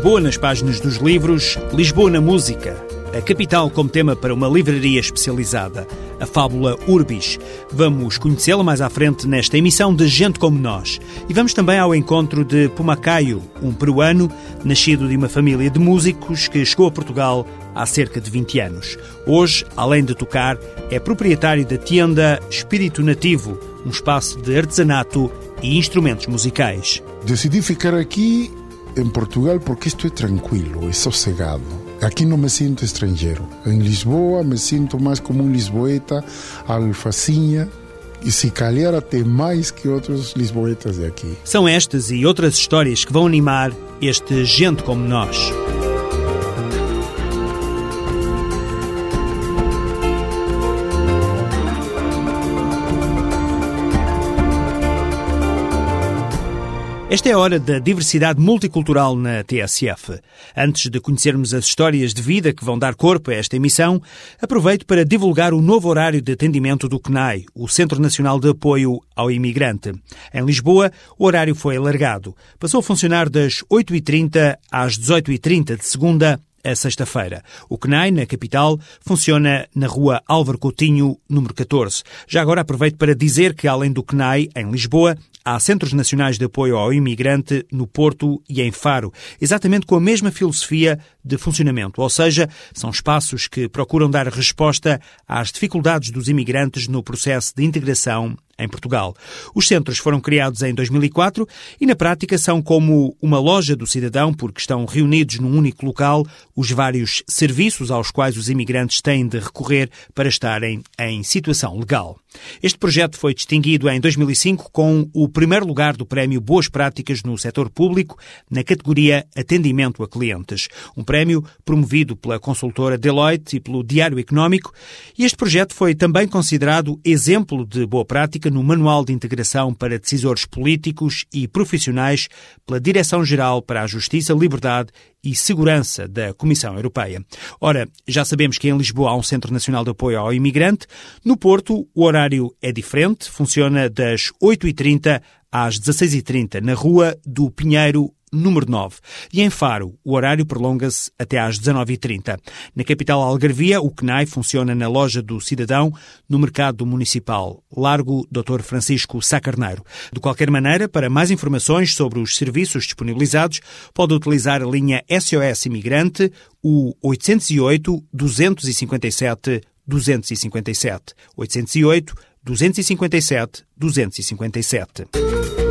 Lisboa nas páginas dos livros, Lisboa na música, a capital como tema para uma livraria especializada, a fábula Urbis. Vamos conhecê-la mais à frente nesta emissão de Gente Como Nós. E vamos também ao encontro de Pumacaio, um peruano nascido de uma família de músicos que chegou a Portugal há cerca de 20 anos. Hoje, além de tocar, é proprietário da tienda Espírito Nativo, um espaço de artesanato e instrumentos musicais. Decidi ficar aqui em Portugal porque isto é tranquilo, é sossegado. Aqui não me sinto estrangeiro. Em Lisboa me sinto mais como um lisboeta, alfacinha, e se calhar até mais que outros lisboetas de aqui. São estas e outras histórias que vão animar este Gente Como Nós. Esta é a hora da diversidade multicultural na TSF. Antes de conhecermos as histórias de vida que vão dar corpo a esta emissão, aproveito para divulgar o novo horário de atendimento do CNAI, o Centro Nacional de Apoio ao Imigrante. Em Lisboa, o horário foi alargado. Passou a funcionar das 8h30 às 18h30 de segunda a sexta-feira. O CNAI, na capital, funciona na rua Álvaro Coutinho, número 14. Já agora aproveito para dizer que, além do CNAI, em Lisboa, Há Centros Nacionais de Apoio ao Imigrante no Porto e em Faro, exatamente com a mesma filosofia de funcionamento, ou seja, são espaços que procuram dar resposta às dificuldades dos imigrantes no processo de integração em Portugal. Os centros foram criados em 2004 e, na prática, são como uma loja do cidadão, porque estão reunidos num único local os vários serviços aos quais os imigrantes têm de recorrer para estarem em situação legal. Este projeto foi distinguido em 2005 com o primeiro lugar do Prémio Boas Práticas no Setor Público, na categoria Atendimento a Clientes, um prémio promovido pela consultora Deloitte e pelo Diário Económico, e este projeto foi também considerado exemplo de boa prática no Manual de Integração para Decisores Políticos e Profissionais pela Direção-Geral para a Justiça, Liberdade e Segurança da Comissão Europeia. Ora, já sabemos que em Lisboa há um Centro Nacional de Apoio ao Imigrante. No Porto, o horário é diferente, funciona das 8h30 às 16h30 na Rua do Pinheiro número 9. E em Faro, o horário prolonga-se até às 19h30. Na capital Algarvia, o CNAI funciona na loja do Cidadão, no mercado municipal, Largo Dr. Francisco Sacarneiro. De qualquer maneira, para mais informações sobre os serviços disponibilizados, pode utilizar a linha SOS Imigrante, o 808 257 257. 808 257 257.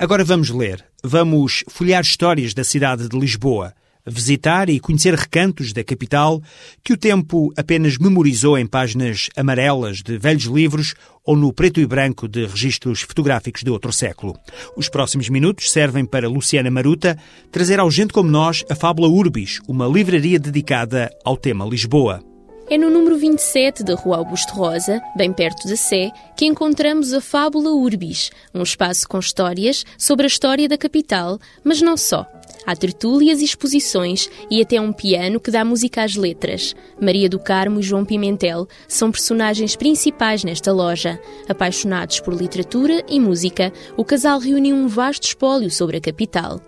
Agora vamos ler. Vamos folhear histórias da cidade de Lisboa, visitar e conhecer recantos da capital que o tempo apenas memorizou em páginas amarelas de velhos livros ou no preto e branco de registros fotográficos de outro século. Os próximos minutos servem para Luciana Maruta trazer ao gente como nós a fábula Urbis, uma livraria dedicada ao tema Lisboa. É no número 27 da Rua Augusto Rosa, bem perto da Sé, que encontramos a Fábula Urbis, um espaço com histórias sobre a história da capital, mas não só. Há tertúlias e exposições e até um piano que dá música às letras. Maria do Carmo e João Pimentel são personagens principais nesta loja. Apaixonados por literatura e música, o casal reuniu um vasto espólio sobre a capital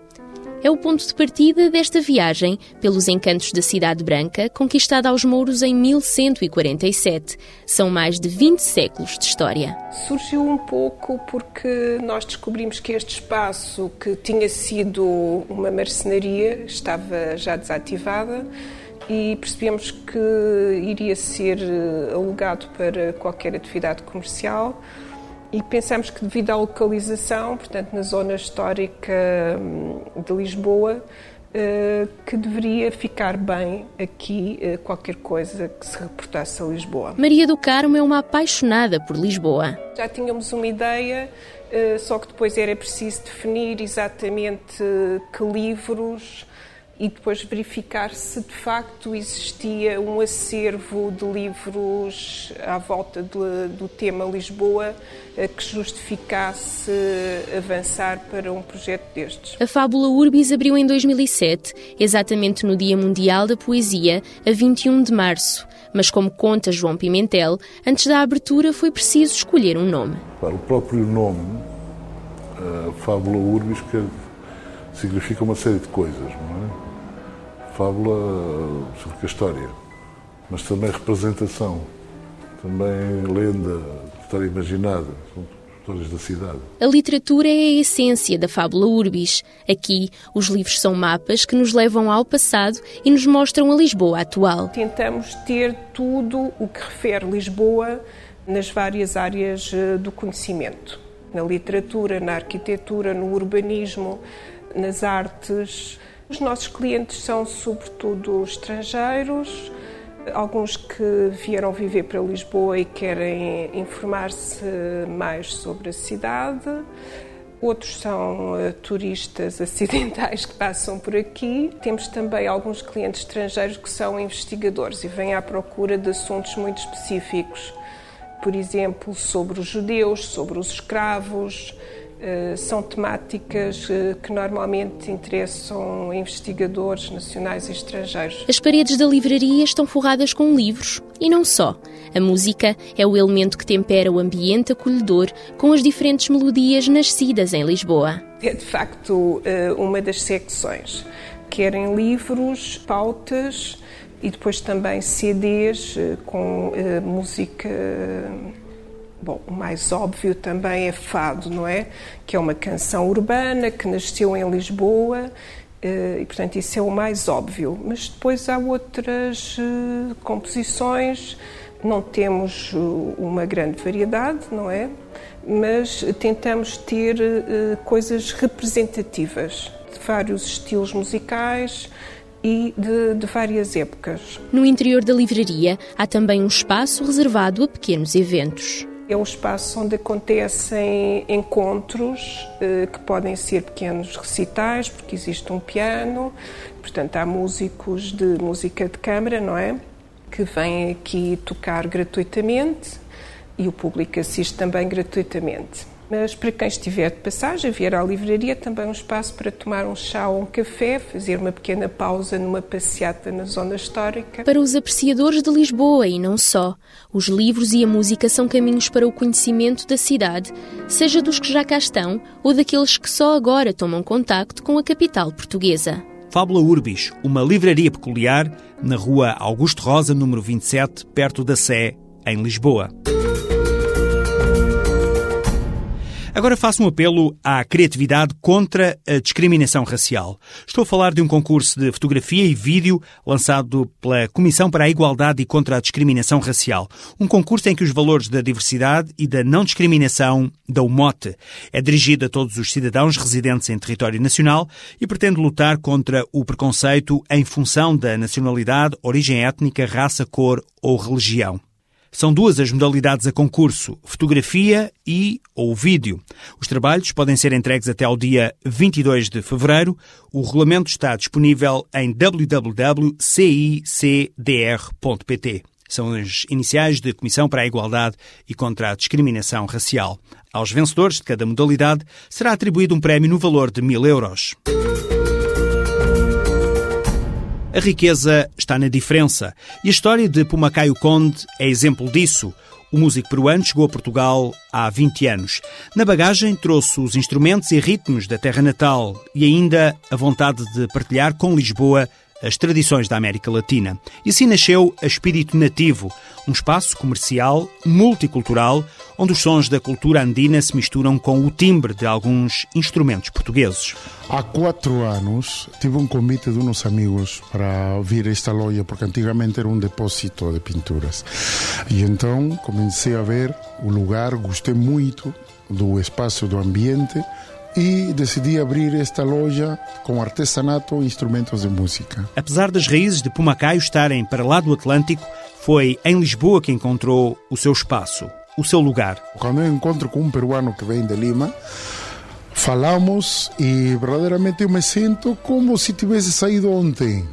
é o ponto de partida desta viagem pelos encantos da Cidade Branca, conquistada aos mouros em 1147. São mais de 20 séculos de história. Surgiu um pouco porque nós descobrimos que este espaço, que tinha sido uma marcenaria, estava já desativada e percebemos que iria ser alugado para qualquer atividade comercial e pensamos que devido à localização, portanto na zona histórica hum, de Lisboa, eh, que deveria ficar bem aqui eh, qualquer coisa que se reportasse a Lisboa. Maria do Carmo é uma apaixonada por Lisboa. Já tínhamos uma ideia, eh, só que depois era preciso definir exatamente que livros e depois verificar se de facto existia um acervo de livros à volta de, do tema Lisboa eh, que justificasse avançar para um projeto destes. A Fábula Urbis abriu em 2007, exatamente no Dia Mundial da Poesia, a 21 de março. Mas, como conta João Pimentel, antes da abertura foi preciso escolher um nome. Para o próprio nome, a Fábula Urbis, quer significa uma série de coisas, não Fábula significa história, mas também representação, também lenda, história imaginada, são histórias da cidade. A literatura é a essência da fábula urbis. Aqui, os livros são mapas que nos levam ao passado e nos mostram a Lisboa atual. Tentamos ter tudo o que refere Lisboa nas várias áreas eh, do conhecimento. Na literatura, na arquitetura, no urbanismo, nas artes. Os nossos clientes são, sobretudo, estrangeiros, alguns que vieram viver para Lisboa e querem informar-se mais sobre a cidade. Outros são uh, turistas acidentais que passam por aqui. Temos também alguns clientes estrangeiros que são investigadores e vêm à procura de assuntos muito específicos. Por exemplo, sobre os judeus, sobre os escravos, eh, são temáticas eh, que normalmente interessam investigadores nacionais e estrangeiros. As paredes da livraria estão forradas com livros e não só. A música é o elemento que tempera o ambiente acolhedor com as diferentes melodias nascidas em Lisboa. É de facto eh, uma das secções. Querem livros, pautas e depois também CDs com música Bom, o mais óbvio também é Fado, não é? Que é uma canção urbana que nasceu em Lisboa eh, e, portanto, isso é o mais óbvio. Mas depois há outras eh, composições, não temos eh, uma grande variedade, não é? Mas tentamos ter coisas representativas de vários estilos musicais e de, de várias épocas. No interior da livraria há também um espaço reservado a pequenos eventos. É um espaço onde acontecem encontros eh, que podem ser pequenos recitais, porque existe um piano, portanto há músicos de música de câmara, não é? Que vêm aqui tocar gratuitamente e o público assiste também gratuitamente. Mas para quem estiver de passagem, vier à livraria, também um espaço para tomar um chá ou um café, fazer uma pequena pausa numa passeata na zona histórica. Para os apreciadores de Lisboa e não só, os livros e a música são caminhos para o conhecimento da cidade, seja dos que já cá estão ou daqueles que só agora tomam contacto com a capital portuguesa. Fábula Urbis, uma livraria peculiar na rua Augusto Rosa, número 27, perto da Sé, em Lisboa. Agora faço um apelo à criatividade contra a discriminação racial. Estou a falar de um concurso de fotografia e vídeo lançado pela Comissão para a Igualdade e contra a Discriminação Racial. Um concurso em que os valores da diversidade e da não discriminação dão mote. É dirigido a todos os cidadãos residentes em território nacional e pretende lutar contra o preconceito em função da nacionalidade, origem étnica, raça, cor ou religião. São duas as modalidades a concurso, fotografia e ou vídeo. Os trabalhos podem ser entregues até ao dia 22 de fevereiro. O regulamento está disponível em www.cicdr.pt. São as iniciais da Comissão para a Igualdade e contra a Discriminação Racial. Aos vencedores de cada modalidade será atribuído um prémio no valor de mil euros. A riqueza está na diferença. E a história de Pumacaio Conde é exemplo disso. O músico peruano chegou a Portugal há 20 anos. Na bagagem trouxe os instrumentos e ritmos da terra natal e ainda a vontade de partilhar com Lisboa as tradições da América Latina. E assim nasceu a Espírito Nativo, um espaço comercial multicultural onde os sons da cultura andina se misturam com o timbre de alguns instrumentos portugueses. Há quatro anos tive um convite de uns amigos para vir esta loja, porque antigamente era um depósito de pinturas. E então comecei a ver o lugar, gostei muito do espaço, do ambiente e decidi abrir esta loja com artesanato e instrumentos de música. Apesar das raízes de Pumacaio estarem para lá do Atlântico, foi em Lisboa que encontrou o seu espaço, o seu lugar. Quando eu encontro com um peruano que vem de Lima, falamos e verdadeiramente eu me sinto como se tivesse saído ontem.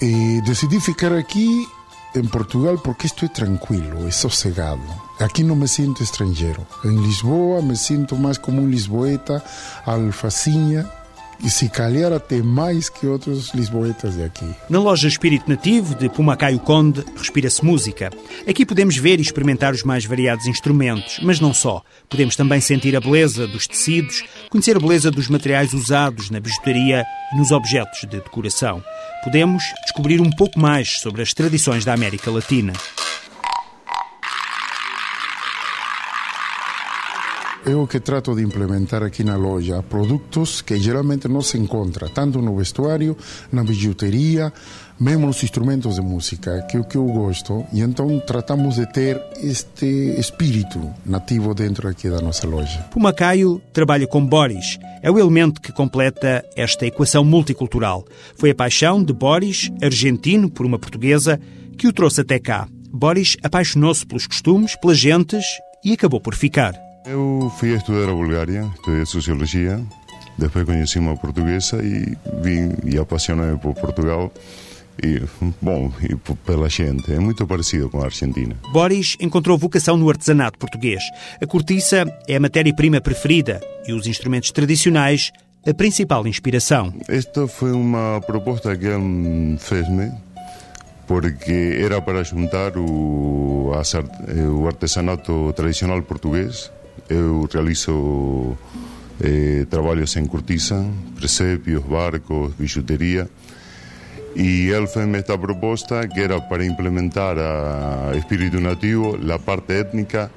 E decidi ficar aqui em Portugal porque estou tranquilo, é sossegado. Aqui não me sinto estrangeiro. Em Lisboa me sinto mais como um lisboeta, alfacinha, e se calhar até mais que outros lisboetas de aqui. Na loja Espírito Nativo de Pumacaio Conde, respira-se música. Aqui podemos ver e experimentar os mais variados instrumentos, mas não só. Podemos também sentir a beleza dos tecidos, conhecer a beleza dos materiais usados na bijutaria e nos objetos de decoração. Podemos descobrir um pouco mais sobre as tradições da América Latina. Eu que trato de implementar aqui na loja produtos que geralmente não se encontra tanto no vestuário, na bijuteria, mesmo nos instrumentos de música, que é o que eu gosto, e então tratamos de ter este espírito nativo dentro aqui da nossa loja. Pumacaio trabalha com Boris. É o elemento que completa esta equação multicultural. Foi a paixão de Boris, argentino por uma portuguesa, que o trouxe até cá. Boris apaixonou-se pelos costumes, pelas gentes e acabou por ficar. Eu fui estudar a Bulgária, estudei Sociologia, depois conheci uma portuguesa e vim e apaixonei por Portugal e, bom, e pela gente. É muito parecido com a Argentina. Boris encontrou vocação no artesanato português. A cortiça é a matéria-prima preferida e os instrumentos tradicionais a principal inspiração. Esta foi uma proposta que ele fez-me porque era para juntar o, o artesanato tradicional português eu realizo eh, trabalhos em cortiça, presépios, barcos, bijuteria. E ele fez esta proposta que era para implementar a espírito nativo, a parte étnica,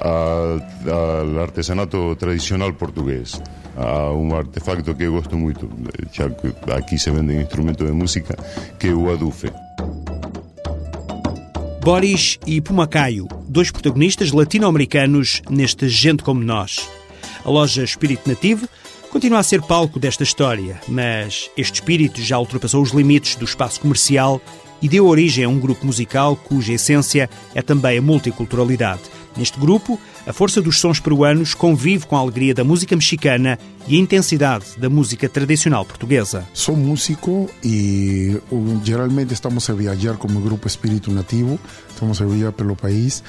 ao artesanato tradicional português. A um artefacto que gosto que aqui se vendem instrumentos de música, que é o adufe. Boris e Pumacaio, dois protagonistas latino-americanos neste Gente Como Nós. A loja Espírito Nativo continua a ser palco desta história, mas este espírito já ultrapassou os limites do espaço comercial e deu origem a um grupo musical cuja essência é também a multiculturalidade. Neste grupo, a força dos sons peruanos convive com a alegria da música mexicana e a intensidade da música tradicional portuguesa. Sou músico e geralmente estamos a viajar como grupo Espírito Nativo, estamos a viajar pelo país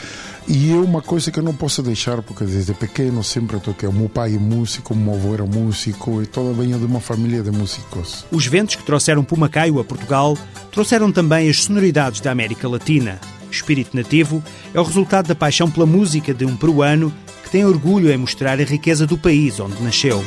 e é uma coisa que eu não posso deixar porque desde pequeno sempre toquei. O meu pai é músico, o meu avô era músico e todo venho de uma família de músicos. Os ventos que trouxeram Pumacaio a Portugal trouxeram também as sonoridades da América Latina espírito nativo, é o resultado da paixão pela música de um peruano que tem orgulho em mostrar a riqueza do país onde nasceu.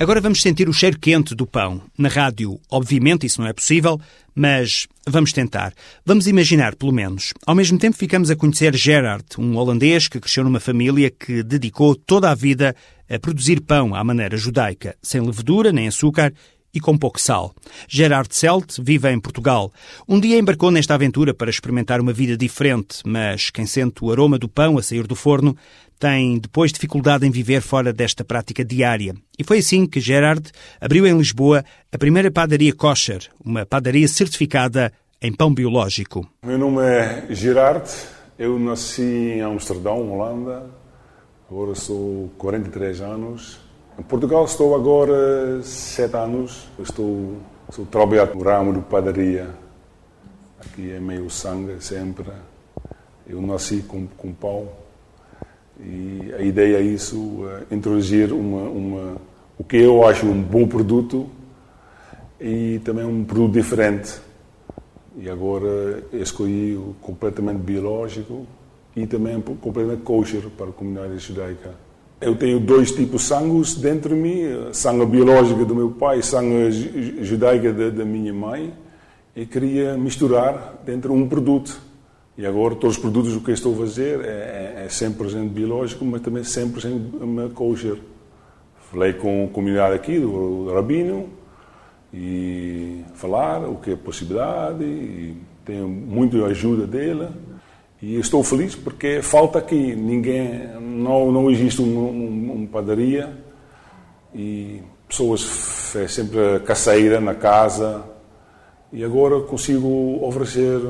Agora vamos sentir o cheiro quente do pão. Na rádio, obviamente, isso não é possível, mas vamos tentar. Vamos imaginar, pelo menos. Ao mesmo tempo, ficamos a conhecer Gerard, um holandês que cresceu numa família que dedicou toda a vida a produzir pão à maneira judaica, sem levedura nem açúcar e com pouco sal. Gerard Selt vive em Portugal. Um dia embarcou nesta aventura para experimentar uma vida diferente, mas quem sente o aroma do pão a sair do forno tem depois dificuldade em viver fora desta prática diária. E foi assim que Gerard abriu em Lisboa a primeira padaria kosher, uma padaria certificada em pão biológico. Meu nome é Gerard, eu nasci em Amsterdão, Holanda. Agora sou 43 anos. Em Portugal estou agora 7 anos. Estou, estou trabalhando no ramo de padaria. Aqui é meio sangue sempre. Eu nasci com, com pão e a ideia é isso, é introduzir uma, uma, o que eu acho um bom produto e também um produto diferente. E agora escolhi o completamente biológico e também completamente kosher para a comunidade judaica. Eu tenho dois tipos de sangue dentro de mim, sangue biológica do meu pai e sangue judaica da, da minha mãe, e queria misturar dentro de um produto. E agora todos os produtos que estou a fazer é, é 100% é biológico, mas também 100% kosher. Falei com a comunidade aqui do Rabino e falar o que é possibilidade e tenho muita ajuda dele e estou feliz porque falta aqui ninguém não não existe uma, uma, uma padaria e pessoas fazem sempre caseira na casa e agora consigo oferecer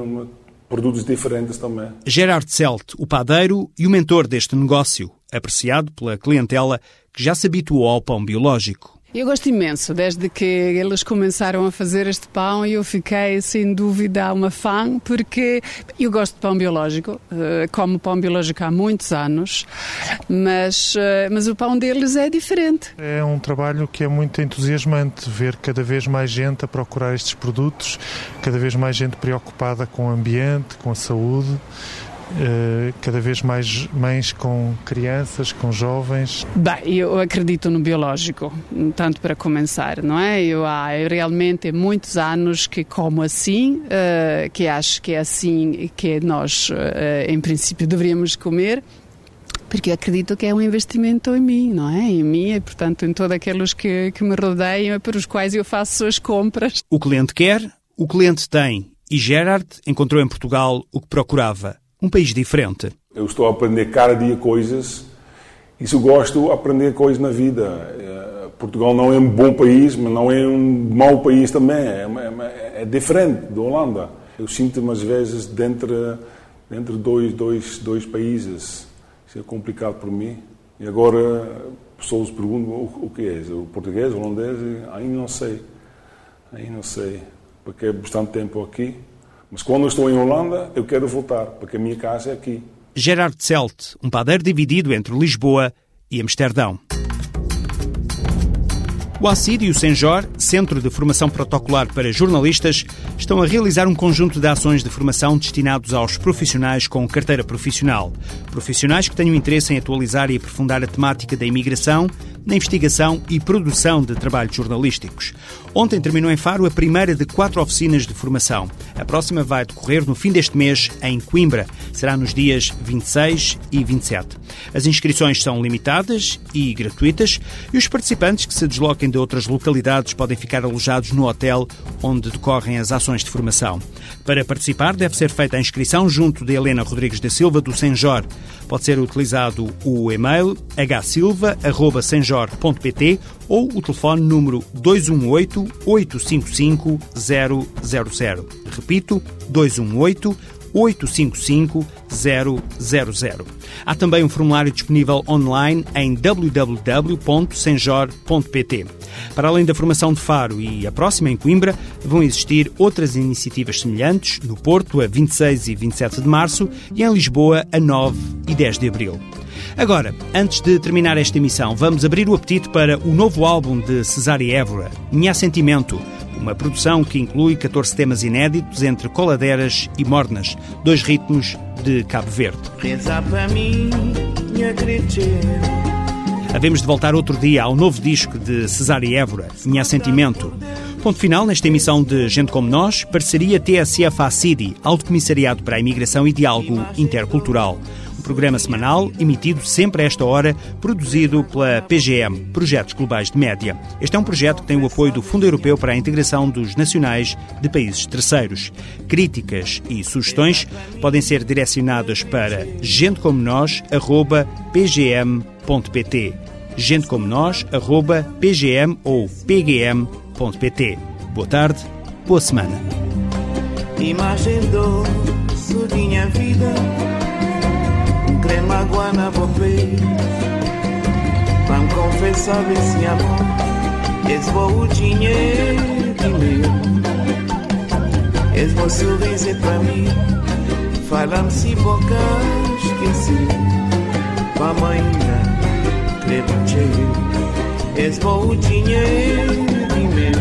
produtos diferentes também. Gerard Selt, o padeiro e o mentor deste negócio, apreciado pela clientela que já se habituou ao pão biológico. Eu gosto imenso, desde que eles começaram a fazer este pão eu fiquei sem dúvida uma fã, porque eu gosto de pão biológico, eh, como pão biológico há muitos anos, mas, eh, mas o pão deles é diferente. É um trabalho que é muito entusiasmante, ver cada vez mais gente a procurar estes produtos, cada vez mais gente preocupada com o ambiente, com a saúde. Uh, cada vez mais mães com crianças, com jovens? Bem, eu acredito no biológico, tanto para começar, não é? Eu há realmente muitos anos que como assim, uh, que acho que é assim que nós, uh, em princípio, deveríamos comer porque acredito que é um investimento em mim, não é? Em mim e, portanto, em todos aqueles que, que me rodeiam e para os quais eu faço as compras. O cliente quer, o cliente tem. E Gerard encontrou em Portugal o que procurava um país diferente. Eu estou a aprender cada dia coisas e se eu gosto de aprender coisas na vida. Eh, Portugal não é um bom país, mas não é um mau país também. É, é, é diferente da Holanda. Eu sinto-me às vezes dentro entre dois, dois, dois países. Isso é complicado para mim. E agora pessoas perguntam o, o que é, o português, o holandês, ainda não sei. Ainda não sei, porque é bastante tempo aqui. Mas quando eu estou em Holanda, eu quero voltar, porque a minha casa é aqui. Gerard Selt, um padeiro dividido entre Lisboa e Amsterdão. O ACID e o Senjor, Centro de Formação Protocolar para Jornalistas, estão a realizar um conjunto de ações de formação destinados aos profissionais com carteira profissional. Profissionais que tenham interesse em atualizar e aprofundar a temática da imigração, na investigação e produção de trabalhos jornalísticos. Ontem terminou em Faro a primeira de quatro oficinas de formação. A próxima vai decorrer no fim deste mês em Coimbra. Será nos dias 26 e 27. As inscrições são limitadas e gratuitas e os participantes que se desloquem de outras localidades podem ficar alojados no hotel onde decorrem as ações de formação. Para participar, deve ser feita a inscrição junto de Helena Rodrigues da Silva do Senjor. Pode ser utilizado o e-mail hsilva.senjor.pt ou o telefone número 218 855 000. Repito, 218 855 000. Há também um formulário disponível online em www.senjor.pt. Para além da formação de Faro e a próxima em Coimbra, vão existir outras iniciativas semelhantes no Porto, a 26 e 27 de março, e em Lisboa, a 9 e 10 de abril. Agora, antes de terminar esta emissão, vamos abrir o apetite para o novo álbum de Cesária Évora, Minha Sentimento, uma produção que inclui 14 temas inéditos entre coladeiras e mornas, dois ritmos de Cabo Verde. para mim, Havemos de voltar outro dia ao novo disco de Cesária Évora, Minha Sentimento. Ponto final nesta emissão de Gente Como Nós, parceria TSF-ACIDI, Alto Comissariado para a Imigração e Diálogo Intercultural programa semanal, emitido sempre a esta hora, produzido pela PGM, Projetos Globais de Média. Este é um projeto que tem o apoio do Fundo Europeu para a Integração dos Nacionais de Países Terceiros. Críticas e sugestões podem ser direcionadas para gentecomonós.pgm.pt gentecomonós.pgm ou pgm.pt Boa tarde, boa semana. Imagem do minha vida crema guana bopei Vam confessar esse amor. Esse vou o dinheiro meu Esse vou sorriso pra mim. Falam se boca esqueci. Ainda crema cheio Esse vou o dinheiro meu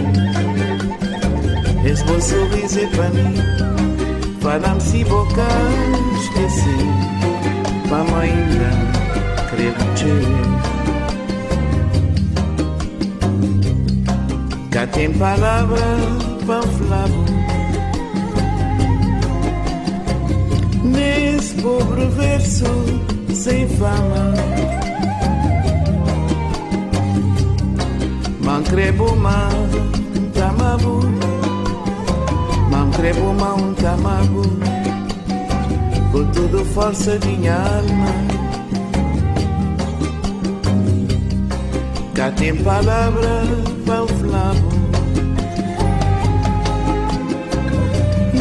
Esse vou sorriso pra mim. Falam se boca esqueci ainda crepe Cá tem palavra panflavo Nesse pobre verso sem fama Mancrebo ma tamabu Mancrebo ma um tamabu com toda força de minha alma. Cá tem palavra para o flavo.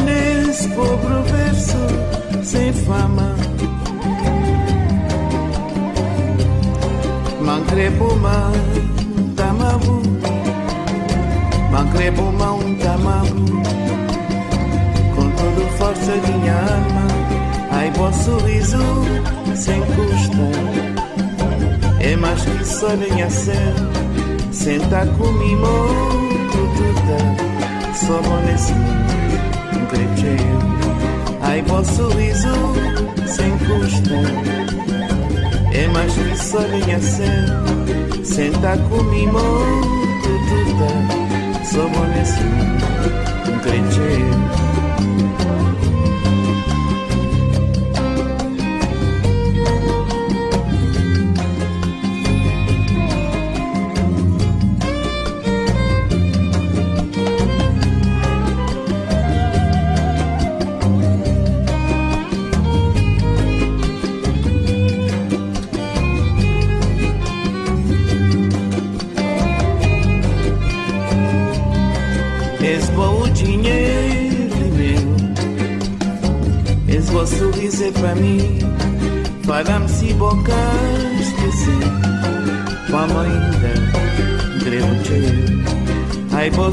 Nesse pobre verso sem fama. Mancrepo man, tamabu. Magrebo mão tamamo Com toda força minha alma Ai, bom sorriso sem custa. É mais que só a ser Senta comigo tudo Só nesse crecheiro Ai, bom sorriso sem custa. É mais que só a ser Senta comigo tudo Só nesse crecheiro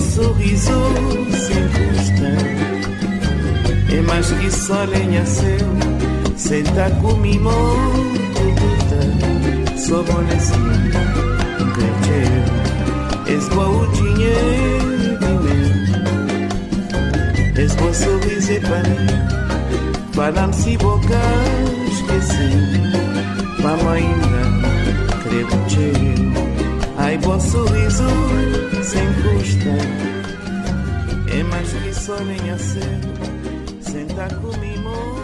sorriso sem custa. É mais que só lenha seu. Senta comigo Tudo Sou bom nesse Grego cheio És bom dinheiro És bom sorriso para mim Fala-me se boca esqueci. Vamos ainda creio cheio Ai bom sorriso sem custa. É mais que só nem a ser. Senta comigo. tudo